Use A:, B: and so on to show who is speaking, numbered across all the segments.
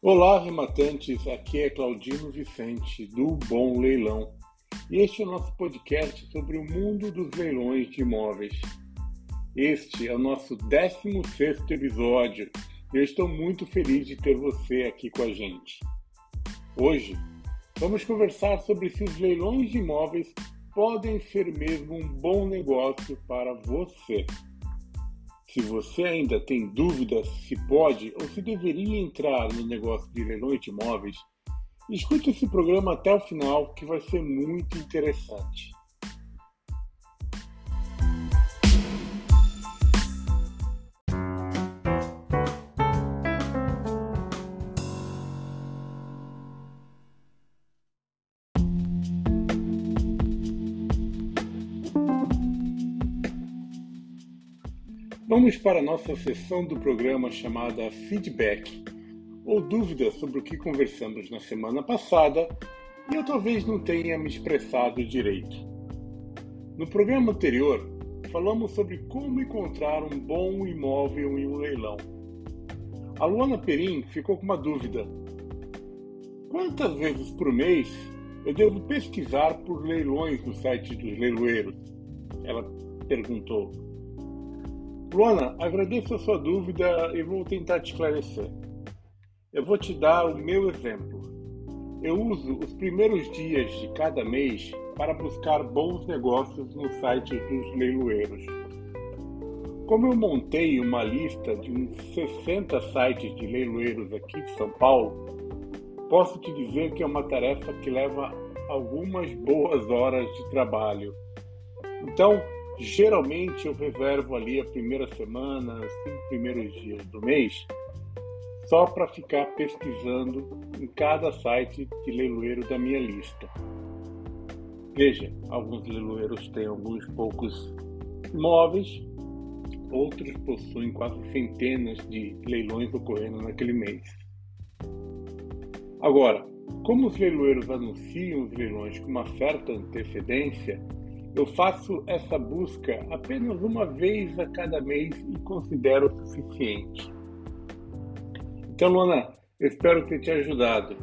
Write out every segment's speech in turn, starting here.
A: Olá, rematantes. Aqui é Claudino Vicente, do Bom Leilão. E este é o nosso podcast sobre o mundo dos leilões de imóveis. Este é o nosso 16 episódio e eu estou muito feliz de ter você aqui com a gente. Hoje, vamos conversar sobre se os leilões de imóveis podem ser mesmo um bom negócio para você. Se você ainda tem dúvidas se pode ou se deveria entrar no negócio de leilões de imóveis, escute esse programa até o final que vai ser muito interessante. Vamos para a nossa sessão do programa chamada Feedback, ou dúvidas sobre o que conversamos na semana passada e eu talvez não tenha me expressado direito. No programa anterior, falamos sobre como encontrar um bom imóvel em um leilão. A Luana Perim ficou com uma dúvida. Quantas vezes por mês eu devo pesquisar por leilões no site dos leiloeiros? Ela perguntou. Luana, agradeço a sua dúvida e vou tentar te esclarecer. Eu vou te dar o meu exemplo. Eu uso os primeiros dias de cada mês para buscar bons negócios no site dos leiloeiros. Como eu montei uma lista de uns 60 sites de leiloeiros aqui de São Paulo, posso te dizer que é uma tarefa que leva algumas boas horas de trabalho. Então, Geralmente eu reservo ali a primeira semana, os cinco primeiros dias do mês, só para ficar pesquisando em cada site de leiloeiro da minha lista. Veja, alguns leiloeiros têm alguns poucos imóveis, outros possuem quase centenas de leilões ocorrendo naquele mês. Agora, como os leiloeiros anunciam os leilões com uma certa antecedência, eu faço essa busca apenas uma vez a cada mês e considero suficiente. Então, Luana, espero ter te ajudado.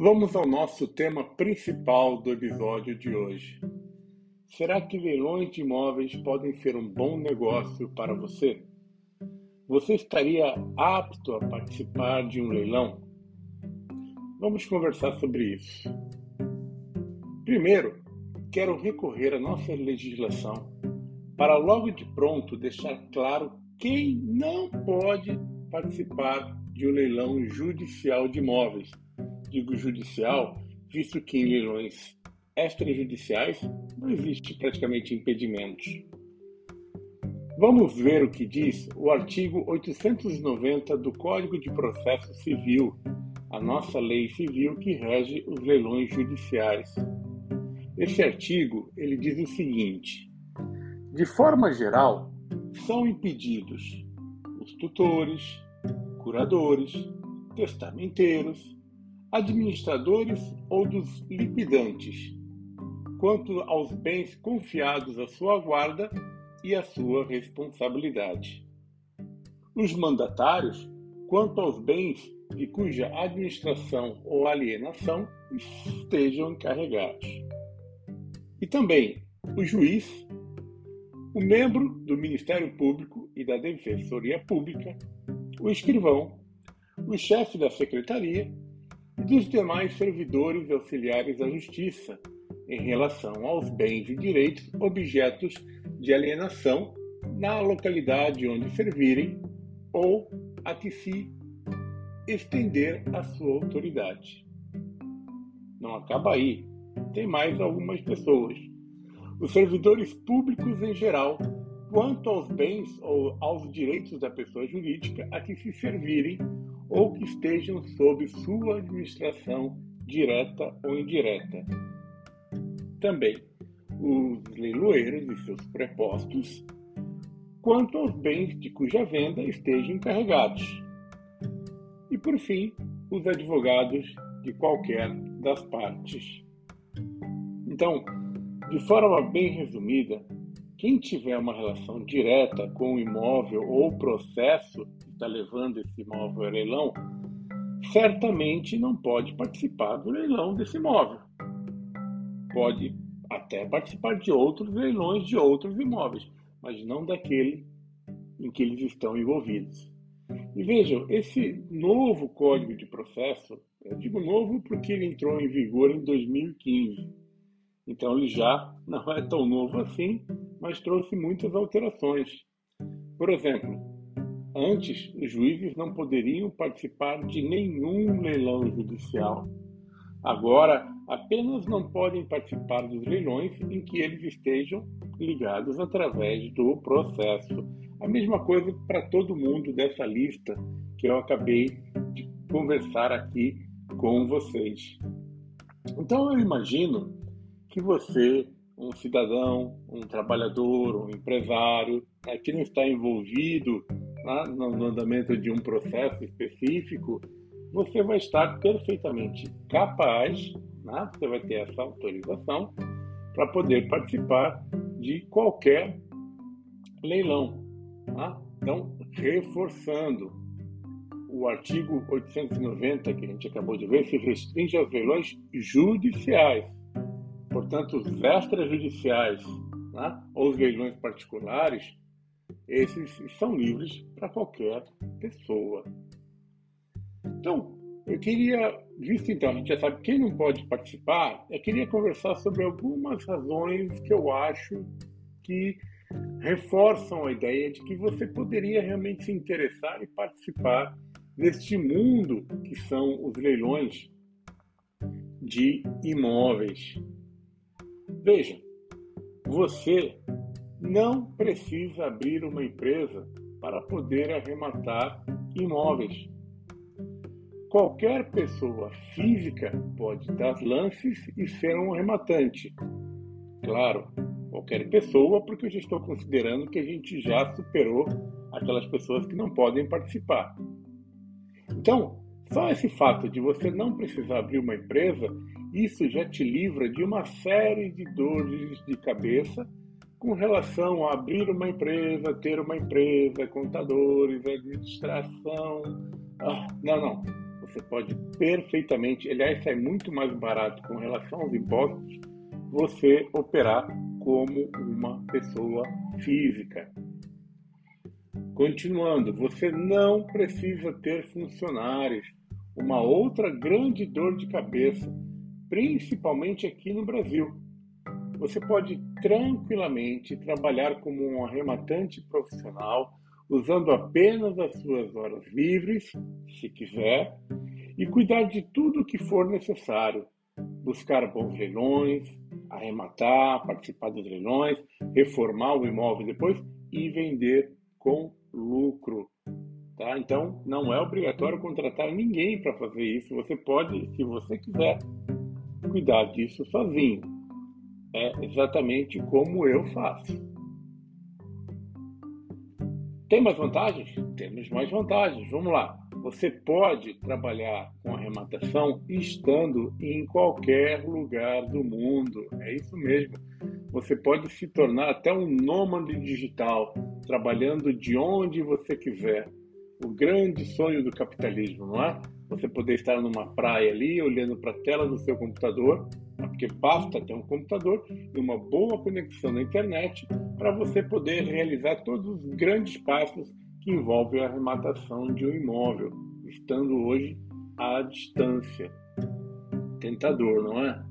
A: Vamos ao nosso tema principal do episódio de hoje. Será que leilões de imóveis podem ser um bom negócio para você? Você estaria apto a participar de um leilão? Vamos conversar sobre isso. Primeiro, quero recorrer à nossa legislação para logo de pronto deixar claro quem não pode participar de um leilão judicial de imóveis digo judicial, visto que em leilões extrajudiciais não existe praticamente impedimentos. Vamos ver o que diz o artigo 890 do Código de Processo Civil, a nossa lei civil que rege os leilões judiciais. Esse artigo ele diz o seguinte: de forma geral, são impedidos os tutores, curadores, testamenteiros, administradores ou dos liquidantes, quanto aos bens confiados à sua guarda e à sua responsabilidade. Os mandatários, quanto aos bens de cuja administração ou alienação estejam encarregados. E também o juiz, o membro do Ministério Público e da Defensoria Pública, o escrivão, o chefe da secretaria dos demais servidores auxiliares da Justiça em relação aos bens e direitos objetos de alienação na localidade onde servirem ou a que se estender a sua autoridade. Não acaba aí, tem mais algumas pessoas. Os servidores públicos em geral, quanto aos bens ou aos direitos da pessoa jurídica a que se servirem ou que estejam sob sua administração direta ou indireta. Também os leiloeiros e seus prepostos, quanto aos bens de cuja venda estejam encarregados. E, por fim, os advogados de qualquer das partes. Então, de forma bem resumida, quem tiver uma relação direta com o imóvel ou processo está levando esse imóvel a leilão, certamente não pode participar do leilão desse imóvel. Pode até participar de outros leilões de outros imóveis, mas não daquele em que eles estão envolvidos. E vejam, esse novo Código de Processo, eu digo novo porque ele entrou em vigor em 2015. Então ele já não é tão novo assim, mas trouxe muitas alterações. Por exemplo, antes os juízes não poderiam participar de nenhum leilão judicial. Agora, apenas não podem participar dos leilões em que eles estejam ligados através do processo. A mesma coisa para todo mundo dessa lista que eu acabei de conversar aqui com vocês. Então eu imagino que você, um cidadão, um trabalhador, um empresário, né, que não está envolvido no andamento de um processo específico, você vai estar perfeitamente capaz, né, você vai ter essa autorização para poder participar de qualquer leilão. Tá? Então, reforçando, o artigo 890 que a gente acabou de ver se restringe aos leilões judiciais. Portanto, os extrajudiciais né, ou os leilões particulares, esses são livres para qualquer pessoa. Então, eu queria, visto então, a gente já sabe quem não pode participar, eu queria conversar sobre algumas razões que eu acho que reforçam a ideia de que você poderia realmente se interessar e participar neste mundo que são os leilões de imóveis. Veja, você não precisa abrir uma empresa para poder arrematar imóveis. Qualquer pessoa física pode dar lances e ser um arrematante. Claro, qualquer pessoa, porque eu já estou considerando que a gente já superou aquelas pessoas que não podem participar. Então, só esse fato de você não precisar abrir uma empresa, isso já te livra de uma série de dores de cabeça com relação a abrir uma empresa, ter uma empresa, contadores, administração. Ah, não, não. Você pode perfeitamente, aliás, é muito mais barato com relação aos impostos, você operar como uma pessoa física. Continuando, você não precisa ter funcionários. Uma outra grande dor de cabeça, principalmente aqui no Brasil. Você pode tranquilamente trabalhar como um arrematante profissional, usando apenas as suas horas livres, se quiser, e cuidar de tudo o que for necessário. Buscar bons leilões, arrematar, participar dos leilões, reformar o imóvel depois e vender com lucro. Tá? Então, não é obrigatório contratar ninguém para fazer isso. Você pode, se você quiser, cuidar disso sozinho. É exatamente como eu faço. Tem mais vantagens? Temos mais vantagens. Vamos lá. Você pode trabalhar com arrematação estando em qualquer lugar do mundo. É isso mesmo. Você pode se tornar até um nômade digital, trabalhando de onde você quiser. O grande sonho do capitalismo, não é? Você poder estar numa praia ali, olhando para a tela do seu computador, porque basta ter um computador e uma boa conexão na internet para você poder realizar todos os grandes passos que envolvem a arrematação de um imóvel, estando hoje à distância. Tentador, não é?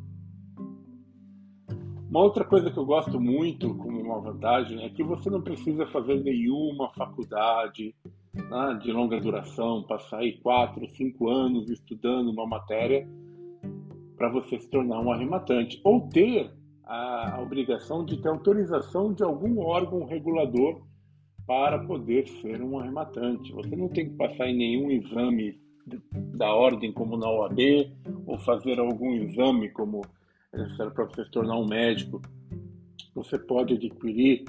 A: Uma outra coisa que eu gosto muito como uma vantagem é que você não precisa fazer nenhuma faculdade né, de longa duração, passar aí quatro, cinco anos estudando uma matéria para você se tornar um arrematante ou ter a, obrigação de ter autorização de algum órgão regulador para poder ser um arrematante. Você não tem que passar em nenhum exame da ordem como na OAB ou fazer algum exame como necessário para você se tornar um médico. Você pode adquirir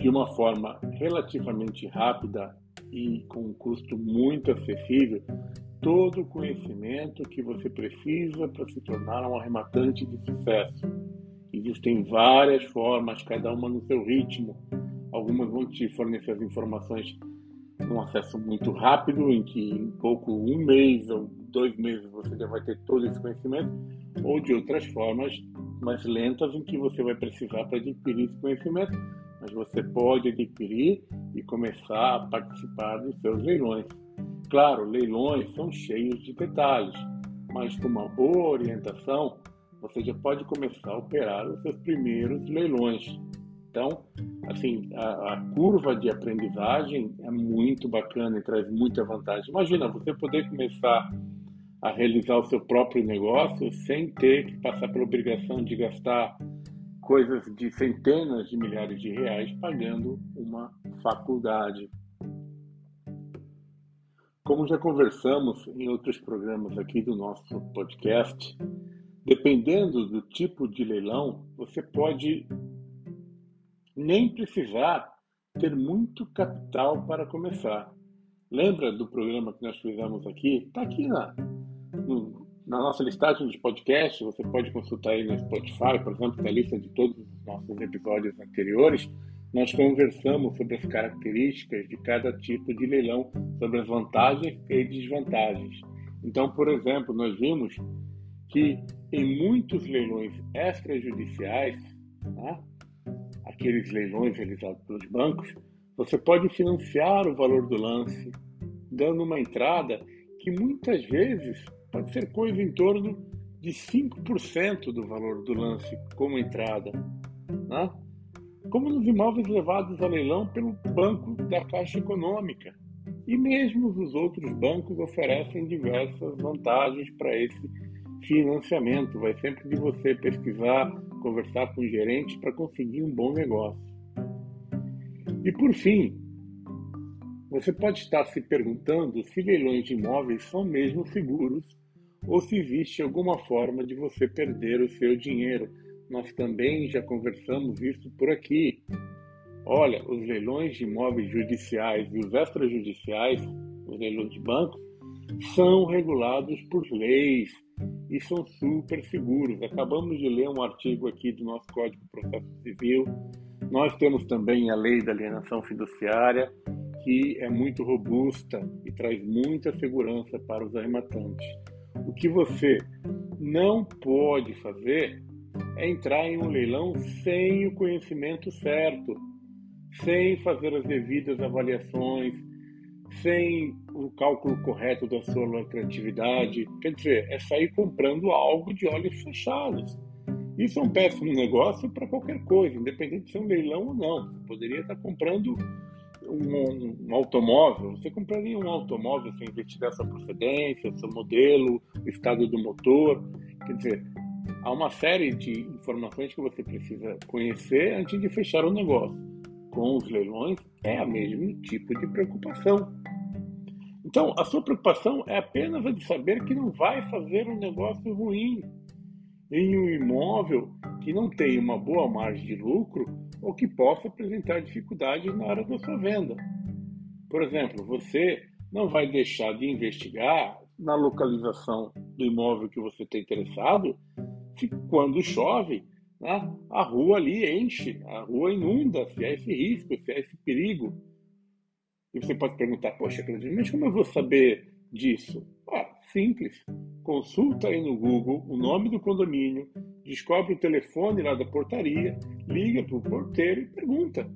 A: de uma forma relativamente rápida e com um custo muito acessível todo o conhecimento que você precisa para se tornar um arrematante de sucesso. Existem várias formas, cada uma no seu ritmo. Algumas vão te fornecer as informações num acesso muito rápido, em que em pouco, um mês ou dois meses, você já vai ter todo esse conhecimento, ou de outras formas mais lentas, em que você vai precisar para adquirir esse conhecimento, mas você pode adquirir e começar a participar dos seus leilões. Claro, leilões são cheios de detalhes, mas com uma boa orientação, você já pode começar a operar os seus primeiros leilões. Então, assim, a, a, curva de aprendizagem é muito bacana e traz muita vantagem. Imagina você poder começar a realizar o seu próprio negócio sem ter que passar pela obrigação de gastar coisas de centenas de milhares de reais pagando uma faculdade. Como já conversamos em outros programas aqui do nosso podcast, dependendo do tipo de leilão, você pode nem precisar ter muito capital para começar. Lembra do programa que nós fizemos aqui? Está aqui na, no, na nossa listagem de podcast. Você pode consultar aí no Spotify, por exemplo, na lista de todos os nossos episódios anteriores. Nós conversamos sobre as características de cada tipo de leilão, sobre as vantagens e desvantagens. Então, por exemplo, nós vimos que em muitos leilões extrajudiciais, né, aqueles leilões realizados pelos bancos, você pode financiar o valor do lance, dando uma entrada que muitas vezes pode ser coisa em torno de 5% do valor do lance como entrada. Né? Como nos imóveis levados a leilão pelo Banco da Caixa Econômica. E mesmo os outros bancos oferecem diversas vantagens para esse financiamento. Vai sempre de você pesquisar, conversar com o gerente para conseguir um bom negócio. E por fim, você pode estar se perguntando se leilões de imóveis são mesmo seguros ou se existe alguma forma de você perder o seu dinheiro. Nós também já conversamos isso por aqui. Olha, os leilões de imóveis judiciais e os extrajudiciais, os leilões de bancos, são regulados por leis e são super seguros. Acabamos de ler um artigo aqui do nosso Código de Processo Civil. Nós temos também a Lei da Alienação Fiduciária, que é muito robusta e traz muita segurança para os arrematantes. O que você não pode fazer é entrar em um leilão sem o conhecimento certo, sem fazer as devidas avaliações, sem o cálculo correto da sua lucratividade. Quer dizer, é sair comprando algo de olhos fechados. Isso é um péssimo negócio para qualquer coisa, independente de ser um leilão ou não. Você poderia estar comprando um, um, automóvel. Você compraria um automóvel sem investigar sua procedência, seu modelo, o estado do motor. Quer dizer, há uma série de informações que você precisa conhecer antes de fechar o negócio. Com os leilões, é o mesmo tipo de preocupação. Então, a sua preocupação é apenas a de saber que não vai fazer um negócio ruim em um imóvel que não tem uma boa margem de lucro ou que possa apresentar dificuldades na hora da sua venda. Por exemplo, você não vai deixar de investigar na localização do imóvel que você está interessado se quando chove né, a rua ali enche, a rua inunda, se há esse risco, se há esse perigo. E você pode perguntar, poxa, mas como eu vou saber disso? Ah, simples. Consulta aí no Google o nome do condomínio, descobre o telefone lá da portaria, liga para o porteiro e pergunta.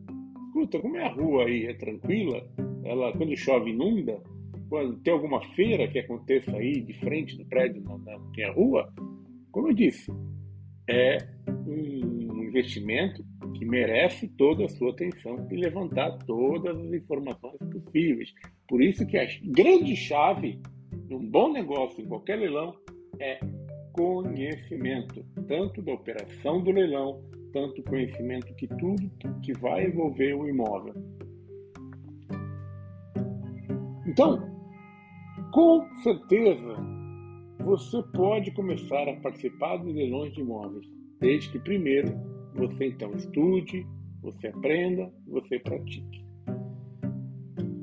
A: Escuta, como é a rua aí? É tranquila? Ela, quando chove, inunda? Quando tem alguma feira que aconteça aí de frente do prédio, não, não tem a rua? Como eu disse, é um investimento que merece toda a sua atenção e levantar todas as informações possíveis. Por isso que a grande chave um bom negócio em qualquer leilão é conhecimento, tanto da operação do leilão, tanto conhecimento que tudo que vai envolver o imóvel. Então, com certeza, você pode começar a participar dos leilões de imóveis, desde que primeiro você então estude, você aprenda, você pratique.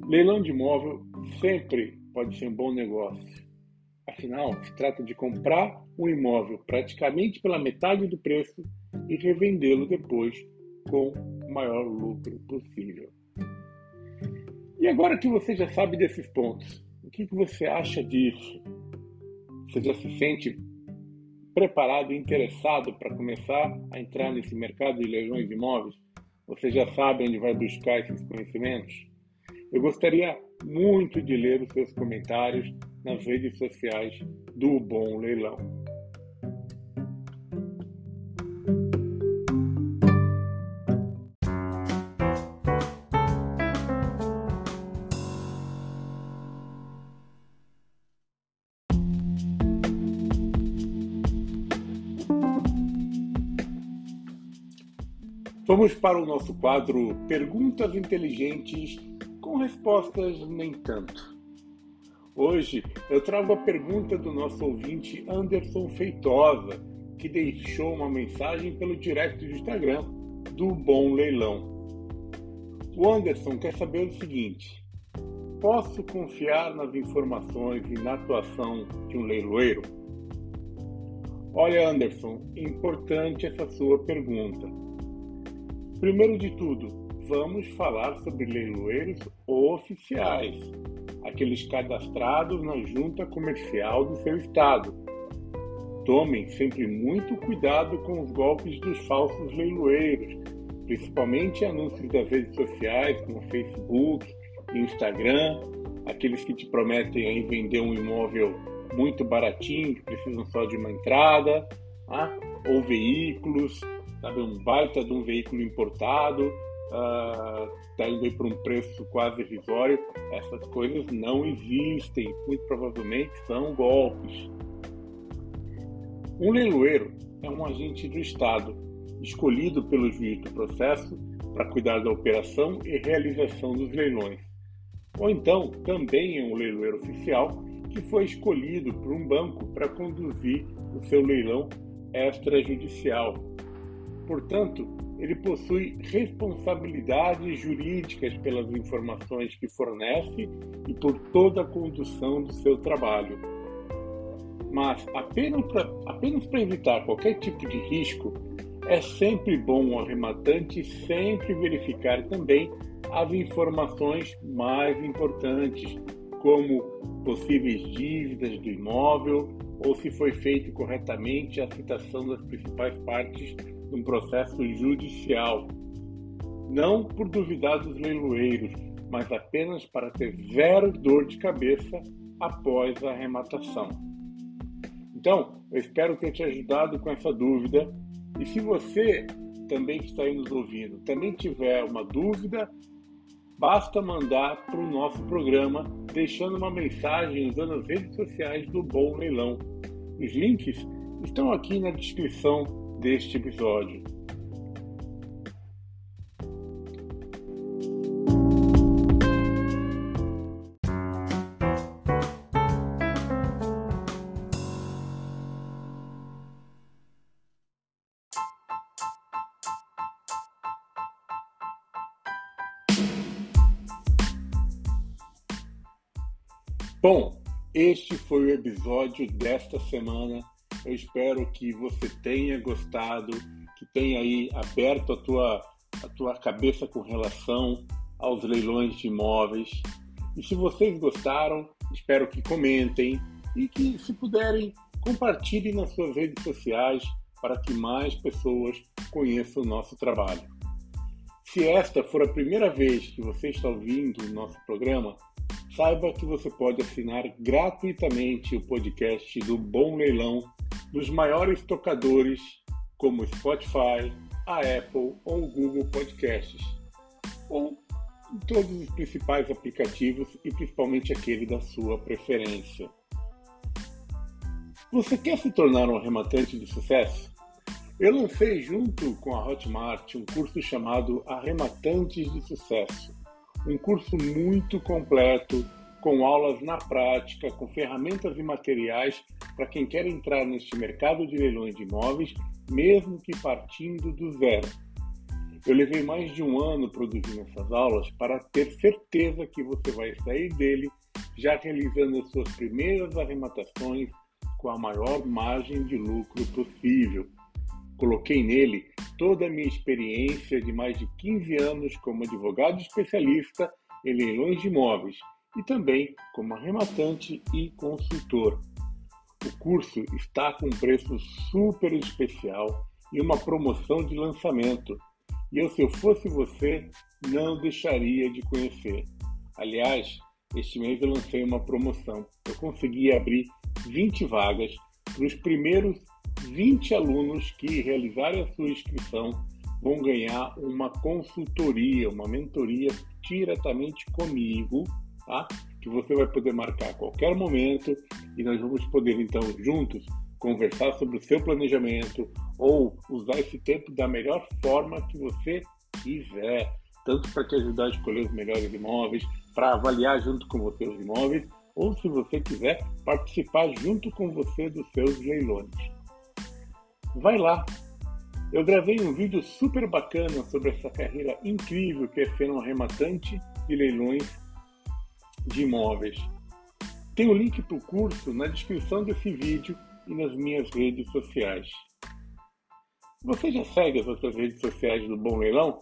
A: Leilão de imóvel sempre pode ser um bom negócio. Afinal, se trata de comprar um imóvel praticamente pela metade do preço e revendê-lo depois com o maior lucro possível. E agora que você já sabe desses pontos, o que, você acha disso? Você já se sente preparado e interessado para começar a entrar nesse mercado de leilões de imóveis? Você já sabe onde vai buscar esses conhecimentos? Eu gostaria muito de ler os seus comentários nas redes sociais do Bom Leilão. Vamos para o nosso quadro Perguntas Inteligentes respostas nem tanto. Hoje eu trago a pergunta do nosso ouvinte Anderson Feitosa, que deixou uma mensagem pelo direct do Instagram do Bom Leilão. O Anderson quer saber o seguinte: posso confiar nas informações e na atuação de um leiloeiro? Olha, Anderson, importante essa sua pergunta. Primeiro de tudo, vamos falar sobre leiloeiros oficiais, aqueles cadastrados na junta comercial do seu estado. Tomem sempre muito cuidado com os golpes dos falsos leiloeiros, principalmente anúncios das redes sociais como Facebook Instagram, aqueles que te prometem aí vender um imóvel muito baratinho, que precisam só de uma entrada, ah, ou veículos, sabe, um baita de um veículo importado, uh, indo para um preço quase irrisório, essas coisas não existem, muito provavelmente são golpes. Um leiloeiro é um agente do Estado, escolhido pelo juiz do processo para cuidar da operação e realização dos leilões. Ou então, também é um leiloeiro oficial que foi escolhido por um banco para conduzir o seu leilão extrajudicial. Portanto, ele possui responsabilidades jurídicas pelas informações que fornece e por toda a condução do seu trabalho. Mas apenas para evitar qualquer tipo de risco, é sempre bom o arrematante sempre verificar também as informações mais importantes, como possíveis dívidas do imóvel ou se foi feito corretamente a citação das principais partes num processo judicial, não por duvidar dos leiloeiros, mas apenas para ter zero dor de cabeça após a arrematação. Então, eu espero ter te ajudado com essa dúvida. E se você também que está aí nos ouvindo também tiver uma dúvida, basta mandar para o nosso programa deixando uma mensagem usando as redes sociais do Bom Leilão. Os links estão aqui na descrição deste episódio. Bom, este foi o episódio desta semana eu espero que você tenha gostado, que tenha aí aberto a tua, a tua cabeça com relação aos leilões de imóveis. E se vocês gostaram, espero que comentem e que, se puderem, compartilhem nas suas redes sociais para que mais pessoas conheçam o nosso trabalho. Se esta for a primeira vez que você está ouvindo o nosso programa, saiba que você pode assinar gratuitamente o podcast do Bom Leilão dos maiores tocadores como Spotify, a Apple ou o Google Podcasts, ou em todos os principais aplicativos e principalmente aquele da sua preferência. Você quer se tornar um arrematante de sucesso? Eu lancei junto com a Hotmart um curso chamado Arrematantes de Sucesso, um curso muito completo com aulas na prática, com ferramentas e materiais para quem quer entrar neste mercado de leilões de imóveis, mesmo que partindo do zero. Eu levei mais de um ano produzindo essas aulas para ter certeza que você vai sair dele já realizando as suas primeiras arrematações com a maior margem de lucro possível. Coloquei nele toda a minha experiência de mais de 15 anos como advogado especialista em leilões de imóveis e também como arrematante e consultor. O curso está com um preço super especial e uma promoção de lançamento. E eu, se eu fosse você, não deixaria de conhecer. Aliás, este mês eu lancei uma promoção. Eu consegui abrir 20 vagas para os primeiros 20 alunos que realizarem a sua inscrição vão ganhar uma consultoria, uma mentoria diretamente comigo, tá? Que você vai poder marcar a qualquer momento e nós vamos poder então juntos conversar sobre o seu planejamento ou usar esse tempo da melhor forma que você quiser, tanto para te ajudar a escolher os melhores imóveis, para avaliar junto com você os imóveis, ou se você quiser participar junto com você dos seus leilões. Vai lá! Eu gravei um vídeo super bacana sobre essa carreira incrível que é ser um arrematante de leilões de imóveis. Tem o link para o curso na descrição desse vídeo e nas minhas redes sociais. Você já segue as outras redes sociais do Bom Leilão?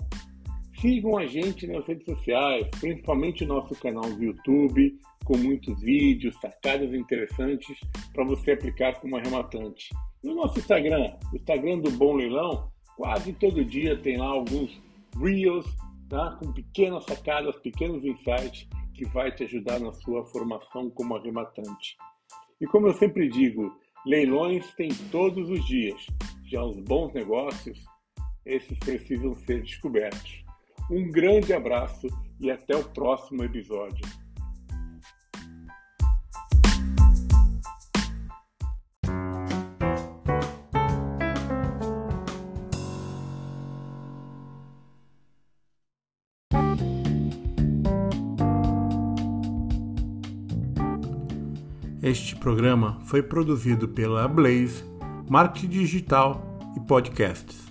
A: Sigam a gente nas redes sociais, principalmente o nosso canal do YouTube, com muitos vídeos, sacadas interessantes para você aplicar como arrematante. No nosso Instagram, o Instagram do Bom Leilão, quase todo dia tem lá alguns reels tá? com pequenas sacadas, pequenos insights que vai te ajudar na sua formação como arrematante. E como eu sempre digo, leilões tem todos os dias. Já os bons negócios, esses precisam ser descobertos. Um grande abraço e até o próximo episódio.
B: Este programa foi produzido pela Blaze, Marketing Digital e Podcasts.